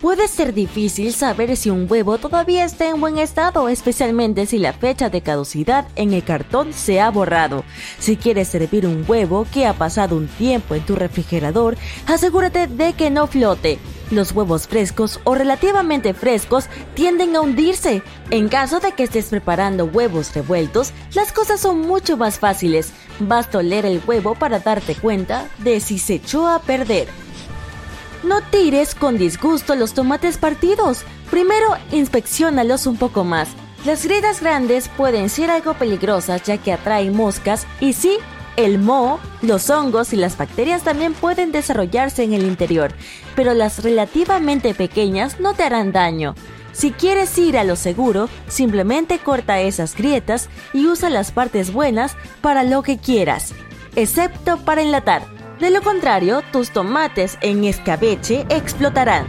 Puede ser difícil saber si un huevo todavía está en buen estado, especialmente si la fecha de caducidad en el cartón se ha borrado. Si quieres servir un huevo que ha pasado un tiempo en tu refrigerador, asegúrate de que no flote. Los huevos frescos o relativamente frescos tienden a hundirse. En caso de que estés preparando huevos revueltos, las cosas son mucho más fáciles. Basta oler el huevo para darte cuenta de si se echó a perder. No tires con disgusto los tomates partidos. Primero, inspeccionalos un poco más. Las grietas grandes pueden ser algo peligrosas ya que atraen moscas y sí, el moho, los hongos y las bacterias también pueden desarrollarse en el interior, pero las relativamente pequeñas no te harán daño. Si quieres ir a lo seguro, simplemente corta esas grietas y usa las partes buenas para lo que quieras, excepto para enlatar. De lo contrario, tus tomates en escabeche explotarán.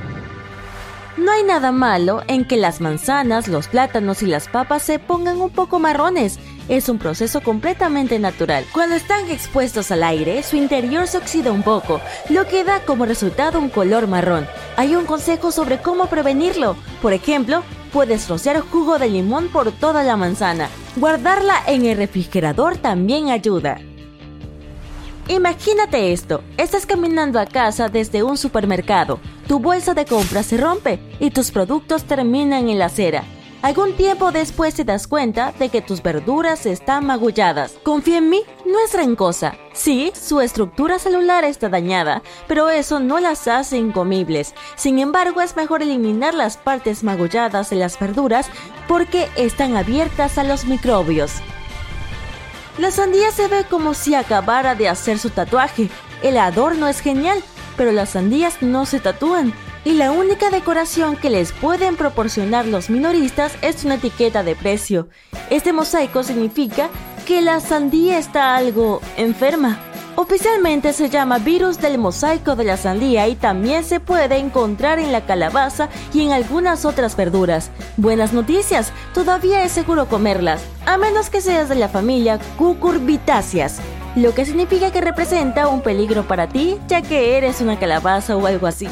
No hay nada malo en que las manzanas, los plátanos y las papas se pongan un poco marrones. Es un proceso completamente natural. Cuando están expuestos al aire, su interior se oxida un poco, lo que da como resultado un color marrón. Hay un consejo sobre cómo prevenirlo. Por ejemplo, puedes rociar jugo de limón por toda la manzana. Guardarla en el refrigerador también ayuda. Imagínate esto, estás caminando a casa desde un supermercado, tu bolsa de compra se rompe y tus productos terminan en la acera. Algún tiempo después te das cuenta de que tus verduras están magulladas. Confía en mí, no es rencosa. Sí, su estructura celular está dañada, pero eso no las hace incomibles. Sin embargo, es mejor eliminar las partes magulladas de las verduras porque están abiertas a los microbios. La sandía se ve como si acabara de hacer su tatuaje. El adorno es genial, pero las sandías no se tatúan. Y la única decoración que les pueden proporcionar los minoristas es una etiqueta de precio. Este mosaico significa que la sandía está algo enferma. Oficialmente se llama virus del mosaico de la sandía y también se puede encontrar en la calabaza y en algunas otras verduras. Buenas noticias, todavía es seguro comerlas, a menos que seas de la familia Cucurbitáceas, lo que significa que representa un peligro para ti ya que eres una calabaza o algo así.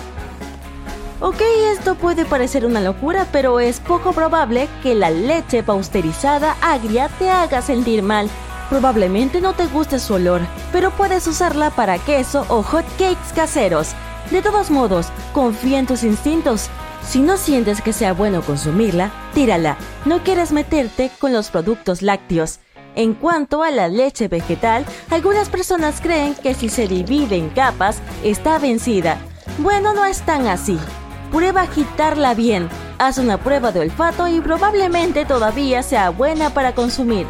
Ok, esto puede parecer una locura, pero es poco probable que la leche pausterizada agria te haga sentir mal Probablemente no te guste su olor, pero puedes usarla para queso o hot cakes caseros. De todos modos, confía en tus instintos. Si no sientes que sea bueno consumirla, tírala. No quieres meterte con los productos lácteos. En cuanto a la leche vegetal, algunas personas creen que si se divide en capas, está vencida. Bueno, no es tan así. Prueba agitarla bien. Haz una prueba de olfato y probablemente todavía sea buena para consumir.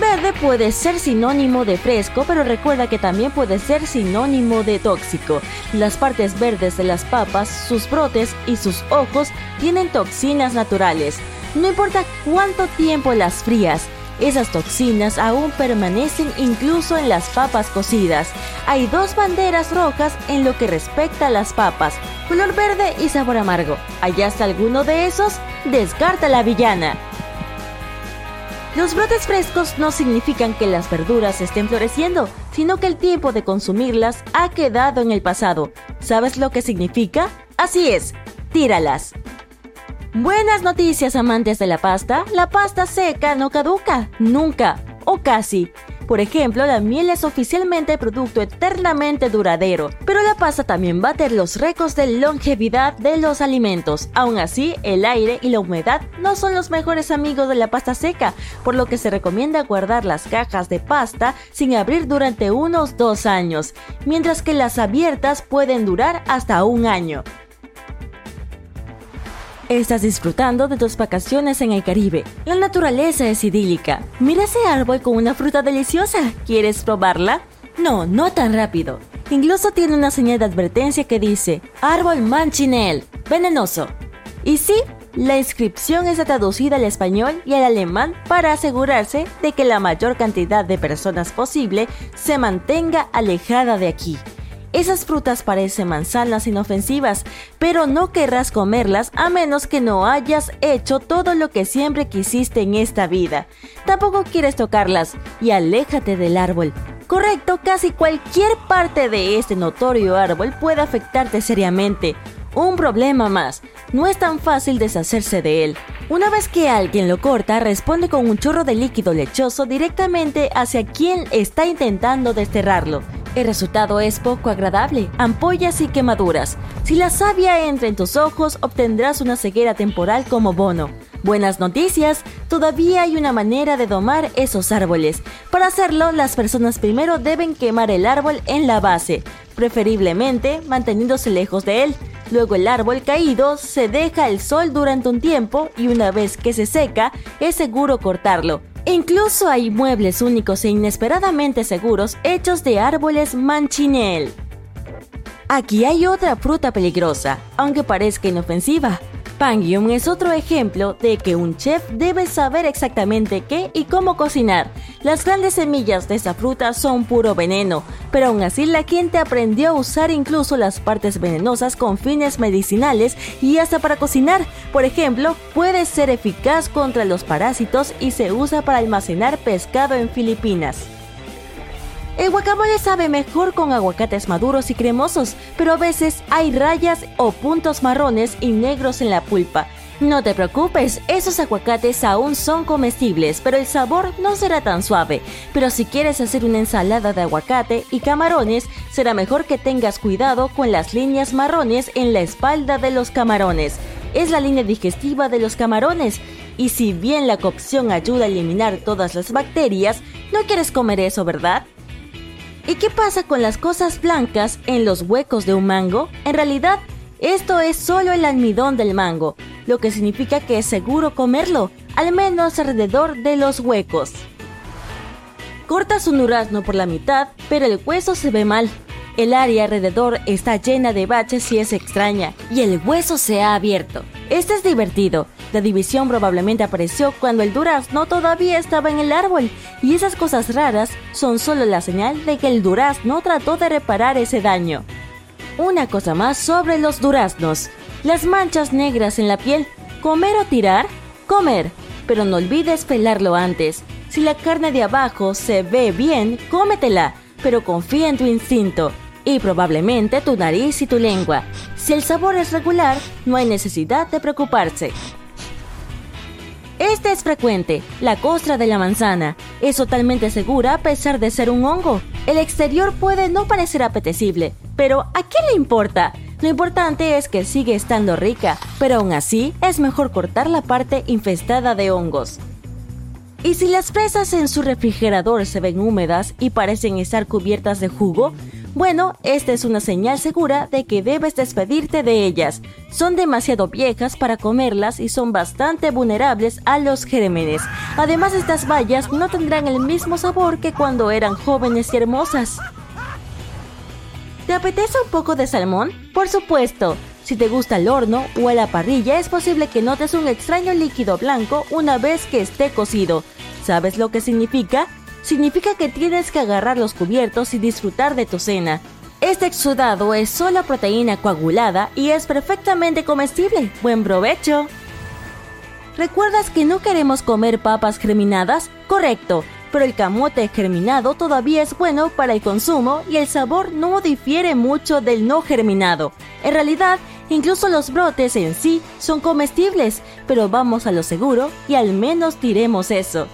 Verde puede ser sinónimo de fresco, pero recuerda que también puede ser sinónimo de tóxico. Las partes verdes de las papas, sus brotes y sus ojos tienen toxinas naturales. No importa cuánto tiempo las frías, esas toxinas aún permanecen incluso en las papas cocidas. Hay dos banderas rojas en lo que respecta a las papas, color verde y sabor amargo. ¿Hallaste alguno de esos? Descarta la villana. Los brotes frescos no significan que las verduras estén floreciendo, sino que el tiempo de consumirlas ha quedado en el pasado. ¿Sabes lo que significa? Así es, tíralas. Buenas noticias amantes de la pasta, la pasta seca no caduca, nunca, o casi. Por ejemplo, la miel es oficialmente producto eternamente duradero, pero la pasta también bate los récords de longevidad de los alimentos. Aún así, el aire y la humedad no son los mejores amigos de la pasta seca, por lo que se recomienda guardar las cajas de pasta sin abrir durante unos dos años, mientras que las abiertas pueden durar hasta un año. Estás disfrutando de tus vacaciones en el Caribe. La naturaleza es idílica. Mira ese árbol con una fruta deliciosa. ¿Quieres probarla? No, no tan rápido. Incluso tiene una señal de advertencia que dice, árbol manchinel, venenoso. Y sí, la inscripción está traducida al español y al alemán para asegurarse de que la mayor cantidad de personas posible se mantenga alejada de aquí. Esas frutas parecen manzanas inofensivas, pero no querrás comerlas a menos que no hayas hecho todo lo que siempre quisiste en esta vida. Tampoco quieres tocarlas y aléjate del árbol. Correcto, casi cualquier parte de este notorio árbol puede afectarte seriamente. Un problema más, no es tan fácil deshacerse de él. Una vez que alguien lo corta, responde con un chorro de líquido lechoso directamente hacia quien está intentando desterrarlo. El resultado es poco agradable, ampollas y quemaduras. Si la savia entra en tus ojos, obtendrás una ceguera temporal como bono. Buenas noticias, todavía hay una manera de domar esos árboles. Para hacerlo, las personas primero deben quemar el árbol en la base, preferiblemente manteniéndose lejos de él. Luego el árbol caído se deja el sol durante un tiempo y una vez que se seca, es seguro cortarlo. Incluso hay muebles únicos e inesperadamente seguros hechos de árboles manchinel. Aquí hay otra fruta peligrosa, aunque parezca inofensiva. Pangium es otro ejemplo de que un chef debe saber exactamente qué y cómo cocinar. Las grandes semillas de esta fruta son puro veneno, pero aún así la gente aprendió a usar incluso las partes venenosas con fines medicinales y hasta para cocinar. Por ejemplo, puede ser eficaz contra los parásitos y se usa para almacenar pescado en Filipinas. El guacamole sabe mejor con aguacates maduros y cremosos, pero a veces hay rayas o puntos marrones y negros en la pulpa. No te preocupes, esos aguacates aún son comestibles, pero el sabor no será tan suave. Pero si quieres hacer una ensalada de aguacate y camarones, será mejor que tengas cuidado con las líneas marrones en la espalda de los camarones. Es la línea digestiva de los camarones. Y si bien la cocción ayuda a eliminar todas las bacterias, no quieres comer eso, ¿verdad? ¿Y qué pasa con las cosas blancas en los huecos de un mango? En realidad, esto es solo el almidón del mango, lo que significa que es seguro comerlo, al menos alrededor de los huecos. Cortas un durazno por la mitad, pero el hueso se ve mal. El área alrededor está llena de baches y es extraña, y el hueso se ha abierto. Este es divertido, la división probablemente apareció cuando el durazno todavía estaba en el árbol, y esas cosas raras son solo la señal de que el durazno trató de reparar ese daño. Una cosa más sobre los duraznos. Las manchas negras en la piel. ¿Comer o tirar? Comer, pero no olvides pelarlo antes. Si la carne de abajo se ve bien, cómetela, pero confía en tu instinto y probablemente tu nariz y tu lengua. Si el sabor es regular, no hay necesidad de preocuparse. Este es frecuente, la costra de la manzana. Es totalmente segura a pesar de ser un hongo. El exterior puede no parecer apetecible, pero ¿a quién le importa? Lo importante es que sigue estando rica, pero aún así es mejor cortar la parte infestada de hongos. Y si las fresas en su refrigerador se ven húmedas y parecen estar cubiertas de jugo, bueno, esta es una señal segura de que debes despedirte de ellas. Son demasiado viejas para comerlas y son bastante vulnerables a los gérmenes. Además, estas bayas no tendrán el mismo sabor que cuando eran jóvenes y hermosas. ¿Te apetece un poco de salmón? Por supuesto. Si te gusta el horno o a la parrilla, es posible que notes un extraño líquido blanco una vez que esté cocido. ¿Sabes lo que significa? Significa que tienes que agarrar los cubiertos y disfrutar de tu cena. Este exudado es solo proteína coagulada y es perfectamente comestible. ¡Buen provecho! ¿Recuerdas que no queremos comer papas germinadas? Correcto, pero el camote germinado todavía es bueno para el consumo y el sabor no difiere mucho del no germinado. En realidad, incluso los brotes en sí son comestibles, pero vamos a lo seguro y al menos diremos eso.